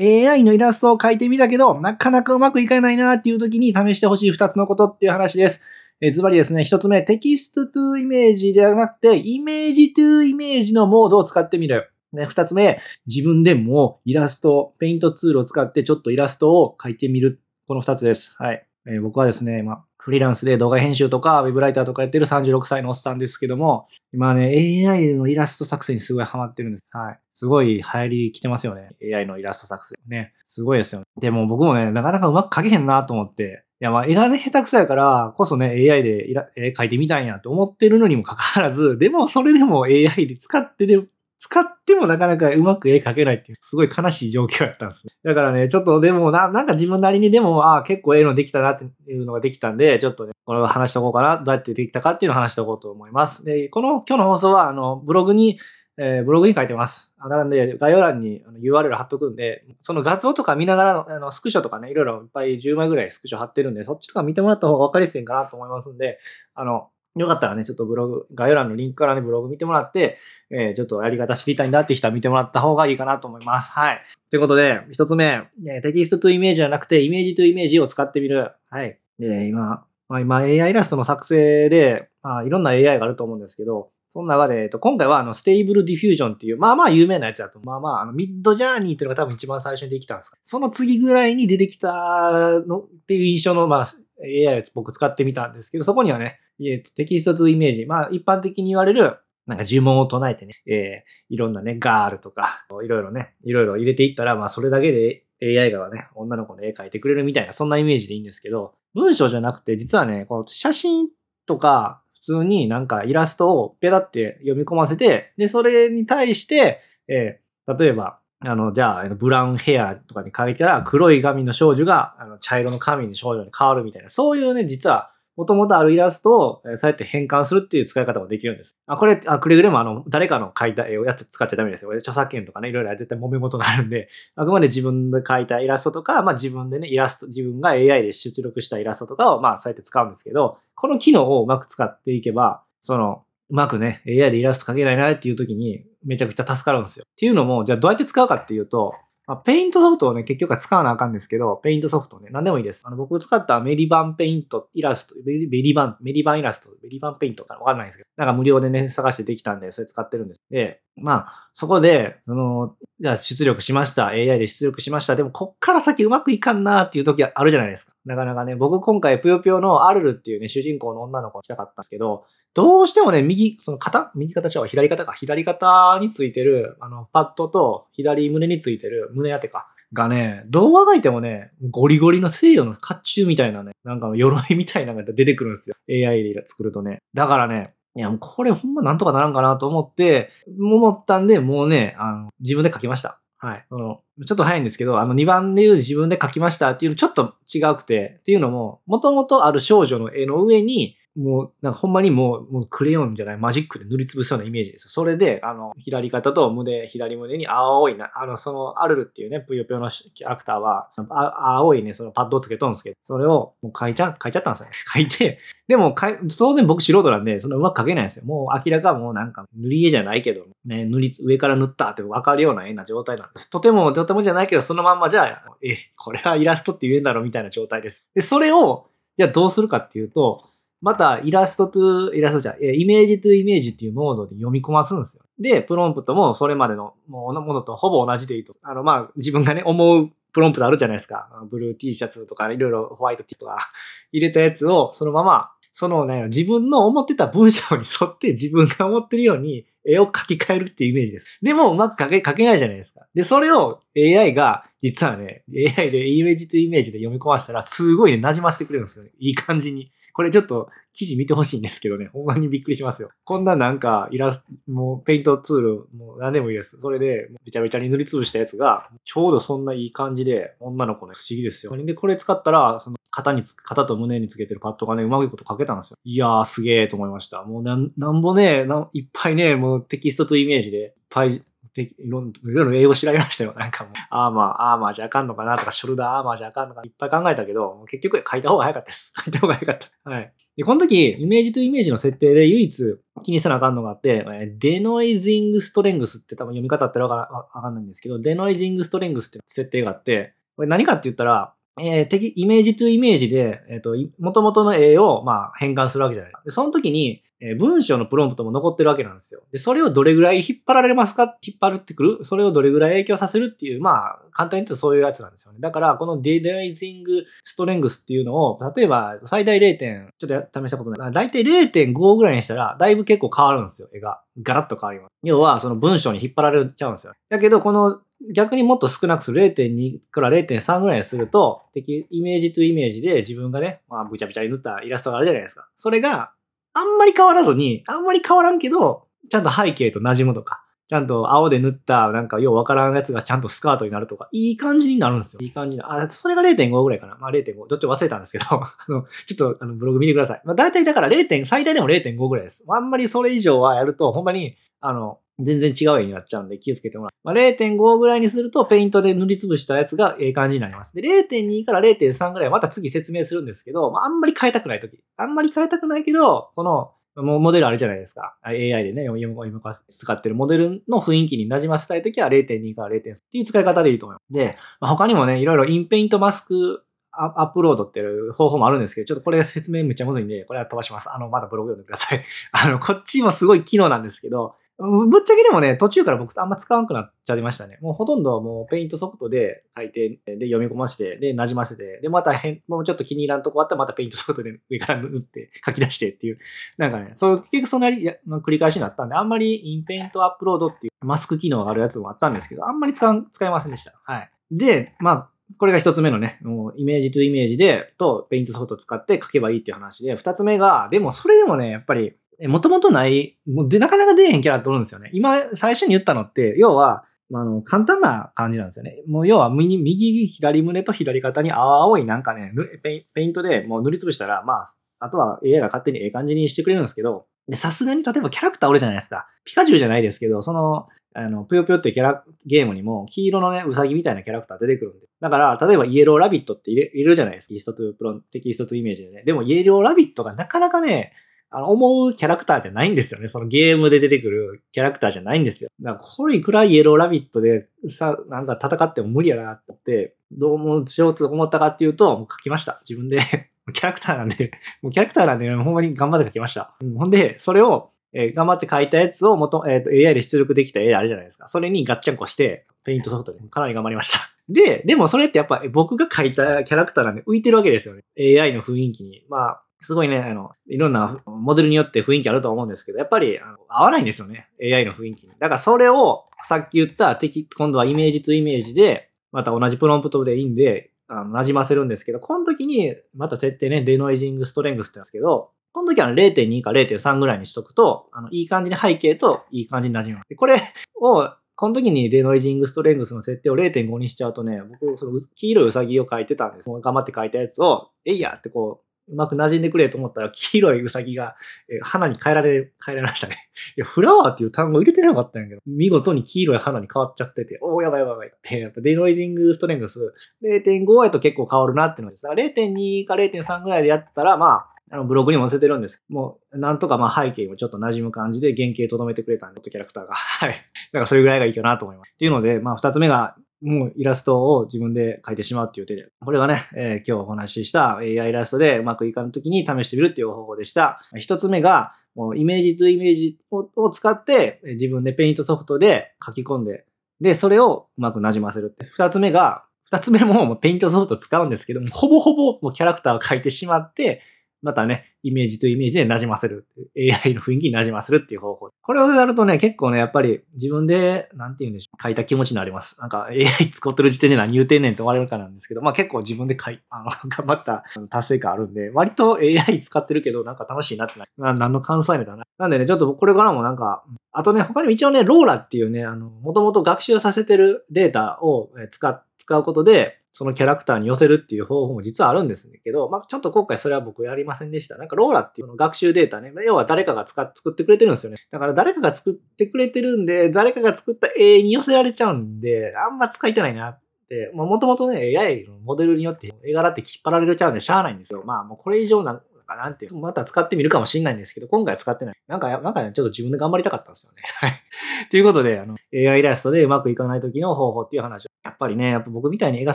AI のイラストを描いてみたけど、なかなかうまくいかないなっていう時に試してほしい2つのことっていう話です。えズバリですね、1つ目、テキストトゥイメージではなくて、イメージトゥイメージのモードを使ってみる。ね、二つ目、自分でもイラスト、ペイントツールを使ってちょっとイラストを描いてみる。この二つです。はい。えー、僕はですね、まあフリーランスで動画編集とか、ウェブライターとかやってる36歳のおっさんですけども、今ね、AI のイラスト作成にすごいハマってるんです。はい。すごい流行り来てますよね。AI のイラスト作成。ね。すごいですよね。でも僕もね、なかなかうまく描けへんなと思って、いや、まあ、絵がね、下手くそやからこそね、AI で絵描いてみたいんやと思ってるのにもかかわらず、でもそれでも AI で使ってで使ってもなかなかうまく絵描けないっていう、すごい悲しい状況やったんですね。だからね、ちょっとでもな、なんか自分なりにでも、ああ、結構ええのできたなっていうのができたんで、ちょっとね、これを話しとこうかな。どうやってできたかっていうのを話しとこうと思います。で、この今日の放送は、あの、ブログに、えー、ブログに書いてます。なんで、概要欄に URL 貼っとくんで、その画像とか見ながらのあのスクショとかね、いろいろいっぱい10枚ぐらいスクショ貼ってるんで、そっちとか見てもらった方が分かりやすいんかなと思いますんで、あの、よかったらね、ちょっとブログ、概要欄のリンクからね、ブログ見てもらって、えー、ちょっとやり方知りたいんだって人は見てもらった方がいいかなと思います。はい。ということで、一つ目、 text to image じゃなくて、 image to image を使ってみる。はい。で、今、まあ、今 AI イラストの作成で、まあ、いろんな AI があると思うんですけど、その中で、えっと、今回はあの、 Stable Diffusion っていう、まあまあ有名なやつだと、まあまあ、あの、 Midjourney っていうのが多分一番最初にできたんですか。その次ぐらいに出てきたのっていう印象の、まあ、AI を僕使ってみたんですけど、そこにはね、えとテキストとイメージ、まあ一般的に言われる、なんか呪文を唱えてね、えー、いろんなね、ガールとか、いろいろね、いろいろ入れていったら、まあそれだけで AI がね、女の子の絵描いてくれるみたいな、そんなイメージでいいんですけど、文章じゃなくて、実はね、この写真とか、普通になんかイラストをペタって読み込ませて、で、それに対して、えー、例えば、あの、じゃあ、ブラウンヘアとかに書いたら、黒い髪の少女が、あの、茶色の髪の少女に変わるみたいな、そういうね、実は、もともとあるイラストを、そうやって変換するっていう使い方もできるんです。あ、これ、あくれぐれもあの、誰かの書いた絵をやって使っちゃダメですよ。著作権とかね、いろいろ絶対揉め事があるんで、あくまで自分で書いたイラストとか、まあ自分でね、イラスト、自分が AI で出力したイラストとかを、まあそうやって使うんですけど、この機能をうまく使っていけば、その、うまくね、AI でイラスト描けないなっていう時に、めちゃくちゃ助かるんですよ。っていうのも、じゃあどうやって使うかっていうと、まあ、ペイントソフトをね、結局は使わなあかんですけど、ペイントソフトね、何でもいいです。あの、僕使った MediBang Paint、イラスト、 MediBang、MediBang イラスト、 MediBang Paint かわかんないんですけど、なんか無料でね、探してできたんで、それ使ってるんです。で、まあ、そこで、その、じゃあ出力しました。AI で出力しました。でも、こっから先うまくいかんなっていう時あるじゃないですか。なかなかね、僕今回、ぷよぷよのアルルっていうね、主人公の女の子をしたかったんですけど、どうしてもね、右、その肩右肩ちゃう左肩か。左肩についてる、あの、パッドと左胸についてる胸当てか。がね、動画がいてもね、ゴリゴリの西洋の甲冑みたいなね、なんか鎧みたいなのが出てくるんですよ。AI で作るとね。だからね、いや、もうこれほんまなんとかならんかなと思って、思ったんで、もうね、あの、自分で書きました。はい。その、ちょっと早いんですけど、あの2番で言う自分で書きましたっていうのちょっと違くて、っていうのも、もともとある少女の絵の上に、もう、なんかほんまにもう、もうクレヨンじゃない、マジックで塗りつぶすようなイメージです。それで、あの、左肩と胸、左胸に青いな、あの、その、アルルっていうね、ぷよぷよのキャラクターは、青いね、そのパッドをつけとんですけど、それをもう書いちゃ、書いちゃったんですよね。書いて、でもか、当然僕素人なんで、そんなうまく書けないんですよ。もう明らかもうなんか塗り絵じゃないけど、ね、塗り、上から塗ったってわかるような絵な状態なんです。とても、とてもじゃないけど、そのまんまじゃあ、え、これはイラストって言えんだろうみたいな状態です。で、それを、じゃあどうするかっていうと、また、イラストと、イラストじゃ、イメージとイメージっていうモードで読み込ますんですよ。で、プロンプトもそれまでのものとほぼ同じでいいと。あの、まあ、自分がね、思うプロンプトあるじゃないですか。ブルー T シャツとか、いろいろホワイト T とか 入れたやつを、そのまま、そのね、自分の思ってた文章に沿って自分が思ってるように絵を描き換えるっていうイメージです。でも、うまく描け、描けないじゃないですか。で、それを AI が、実はね、AI でイメージとイメージで読み込ませたら、すごいね、馴染ませてくれるんですよね。いい感じに。これちょっと記事見てほしいんですけどね、ほんまにびっくりしますよ。こんななんかイラスト、もうペイントツール、もう何でもいいです。それで、べちゃべちゃに塗りつぶしたやつが、ちょうどそんないい感じで、女の子ね、不思議ですよ。で、これ使ったら、その肩につ、肩と胸につけてるパッドがね、うまいこと書けたんですよ。いやー、すげーと思いました。もうなん、なんぼね、いっぱいね、もうテキストとイメージで、いっぱいでいろいろ英語調べましたよ。なんかもう、アーマー、アーマーじゃあかんのかなとか、ショルダーアーマーじゃあかんのか、いっぱい考えたけど、結局書いた方が早かったです。書いた方が早かった。はい。で、この時、イメージとイメージの設定で唯一気にせなあかんのがあって、デノイジングストレングスって多分読み方ってわかんないんですけど、デノイジングストレングスって設定があって、これ何かって言ったら、えー、敵、イメージとイメージで、えっ、ー、と、元々の絵を、まあ、変換するわけじゃない。で、その時に、え、文章のプロンプトも残ってるわけなんですよ。で、それをどれぐらい引っ張られますか？引っ張るってくる？それをどれぐらい影響させるっていう、まあ、簡単に言うとそういうやつなんですよね。だから、このデデイズングストレングスっていうのを、例えば、最大0、ちょっと試したことない。だいたい0.5ぐらいにしたら、だいぶ結構変わるんですよ、絵が。ガラッと変わります。要は、その文章に引っ張られちゃうんですよ。だけど、この逆にもっと少なくする0.2から0.3ぐらいにすると、敵、イメージとイメージで自分がね、まあ、ぶちゃぶちゃに塗ったイラストがあるじゃないですか。それが、あんまり変わらずに、あんまり変わらんけど、ちゃんと背景と馴染むとか、ちゃんと青で塗った、なんかようわからんやつがちゃんとスカートになるとか、いい感じになるんですよ。いい感じな。あ、それが0.5ぐらいかな。まあ0.5。どっちも忘れたんですけど、あの、ちょっとあのブログ見てください。まあ大体だから 0. 最大でも0.5ぐらいです。あんまりそれ以上はやると、ほんまに、あの、全然違う絵になっちゃうんで気をつけてもらう。まあ、0.5ぐらいにするとペイントで塗りつぶしたやつがええ感じになります。で、0.2から0.3ぐらいはまた次説明するんですけど、まあ、あんまり変えたくないとき。あんまり変えたくないけど、この、もうモデルあるじゃないですか。AI でね、読み込み使ってるモデルの雰囲気に馴染ませたいときは0.2から0.3っていう使い方でいいと思います。で、まあ、他にもね、いろいろ inpaint mask upload っていう方法もあるんですけど、ちょっとこれ説明むっちゃむずいんで、これは飛ばします。あの、またブログ読んでください。あの、こっちもすごい機能なんですけど、ぶっちゃけでもね、途中から僕あんま使わなくなっちゃいましたね。もうほとんどもうペイントソフトで書いて、で読み込ませて、で馴染ませて、でまた変、もうちょっと気に入らんとこあったらまたペイントソフトで 上から塗って書き出してっていう。なんかね、そう結局そんなり、まあ、繰り返しになったんで、あんまり inpaint upload っていうマスク機能があるやつもあったんですけど、あんまり使使いませんでした。はい。で、まあ、これが一つ目のね、もう image to image で、とペイントソフト使って書けばいいっていう話で、二つ目が、でもそれでもね、やっぱりもともとない、もうで、なかなか出えへんキャラっておるんですよね。今、最初に言ったのって、要は、あの、簡単な感じなんですよね。もう要は右、右、左胸と左肩に青いなんかね、ペイントでもう塗りつぶしたら、まあ、あとは AI が勝手にええ感じにしてくれるんですけど、で、さすがに例えばキャラクターおるじゃないですか。ピカチュウじゃないですけど、その、あの、ぷよぷよってキャラ、ゲームにも黄色のね、ウサギみたいなキャラクター出てくるんで。だから、例えばイエローラビットって入れるじゃないですか。テキストとプロ、テキストとイメージでね。でもイエローラビットがなかなかね、あの、思うキャラクターじゃないんですよね。そのゲームで出てくるキャラクターじゃないんですよ。だから、これいくらイエローラビットでさ、なんか戦っても無理やなって思って、どうもしようと思ったかっていうと、もう書きました。自分で キャラクターなんで、もうキャラクターなんで、ほんまに頑張って書きました。うん、ほんで、それを、えー、頑張って書いたやつを元、えっ、ー、と、AI で出力できた絵あるじゃないですか。それにガッチャンコして、ペイントソフトでかなり頑張りました。で、でもそれってやっぱ僕が書いたキャラクターなんで浮いてるわけですよね。AI の雰囲気に。まあ、すごいね、あの、いろんなモデルによって雰囲気あると思うんですけど、やっぱりあの合わないんですよね。AI の雰囲気に。だからそれを、さっき言った的、今度は image to image で、また同じプロンプトでいいんで、あの、馴染ませるんですけど、この時に、また設定ね、 denoising strength って言うんですけど、この時は0.2か0.3ぐらいにしとくと、あの、いい感じに背景といい感じに馴染む。これを、この時にデノイジングストレングスの設定を0.5にしちゃうとね、僕、その黄色いウサギを描いてたんです。頑張って描いたやつを、えいやってこう、うまく馴染んでくれと思ったら、黄色いウサギが、え花に変えられ、変えられましたね。いや、フラワーっていう単語入れてなかったんやけど、見事に黄色い花に変わっちゃってて、おお、やばいやばいやばいって、やっぱデノイジングストレングス0.5やと結構変わるなっていうのです。だから0.2か0.3ぐらいでやったら、まあ、あのブログにも載せてるんですもう、なんとかまあ背景もちょっと馴染む感じで原型とどめてくれたんで、キャラクターが。はい。だからそれぐらいがいいかなと思います。っていうので、まあ二つ目がもうイラストを自分で描いてしまうっていう手で。これがね、えー、今日お話しした AI イラストでうまくいかんときに試してみるっていう方法でした。一つ目が、もう image to image を使って自分でペイントソフトで書き込んで、で、それをうまく馴染ませるって。二つ目が、二つ目ももうペイントソフト使うんですけども、ほぼほぼもうキャラクターを描いてしまって、またね、 image to image で馴染ませる。AI の雰囲気に馴染ませるっていう方法。これをやるとね、結構ね、やっぱり自分で、なんて言うんでしょう、書いた気持ちになります。なんか AI 使ってる時点で何言うてんねんって思われるかなんですけど、まあ結構自分で書い、あの、頑張った達成感あるんで、割と AI 使ってるけど、なんか楽しいなってな、な何の関西ネタな。なんでね、ちょっとこれからもなんか、あとね、他にも一応ね、ローラっていうね、あの、もともと学習させてるデータを使っ使うことで、そのキャラクターに寄せるっていう方法も実はあるんですけど、まあ、ちょっと今回それは僕やりませんでした。なんかローラっていうの学習データね、要は誰かが使っ作ってくれてるんですよね。だから誰かが作ってくれてるんで、誰かが作った絵に寄せられちゃうんで、あんま使いたないなって、もともとね、AI のモデルによって絵柄って引っ張られちゃうんでしゃあないんですよ。まあもうこれ以上なかなんていう、また使ってみるかもしれないんですけど、今回は使ってない。なんか、なんかね、ちょっと自分で頑張りたかったんですよね。はい。ということで、あの、AI イラストでうまくいかない時の方法っていう話を、やっぱりね、やっぱ僕みたいに絵が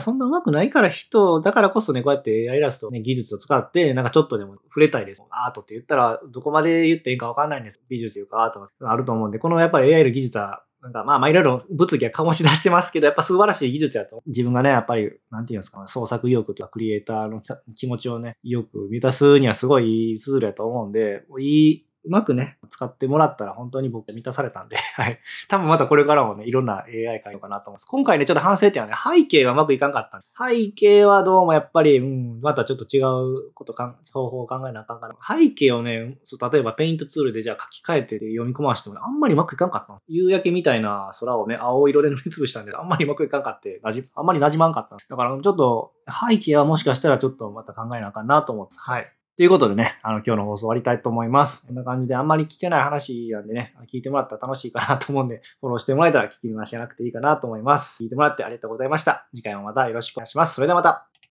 そんな上手くないから人、だからこそね、こうやって AI イラスト、ね、技術を使って、なんかちょっとでも触れたいです。アートって言ったら、どこまで言っていいかわかんないんです。美術というかアートがあると思うんで、このやっぱり AI の技術はなんかまあまあいろいろ物議は醸し出してますけど、やっぱ素晴らしい技術やと。自分がね、やっぱり、なんていうんですか、創作意欲とかクリエイターの気持ちをね、意欲満たすにはすごいいいツールやと思うんで、いいうまくね、使ってもらったら本当に僕は満たされたんで、はい。多分またこれからもね、いろんな AI 変えようかなと思います。今回ね、ちょっと反省点はね、背景がうまくいかんかった背景はどうもやっぱり、うん、またちょっと違うことか方法を考えなあかんから。背景をね、そう例えばペイントツールでじゃあ書き換えて読み込ましても、ね、あんまりうまくいかんかった夕焼けみたいな空をね、青色で塗りつぶしたんで、あんまりうまくいかんかって、なじ、あんまり馴染まんかっただからちょっと背景はもしかしたらちょっとまた考えなあかんなと思って、はい。ということでね、あの、今日の放送終わりたいと思います。こんな感じであんまり聞けない話なんでね、聞いてもらったら楽しいかなと思うんで、フォローしてもらえたら聞き逃しなくていいかなと思います。聞いてもらってありがとうございました。次回もまたよろしくお願いします。それではまた。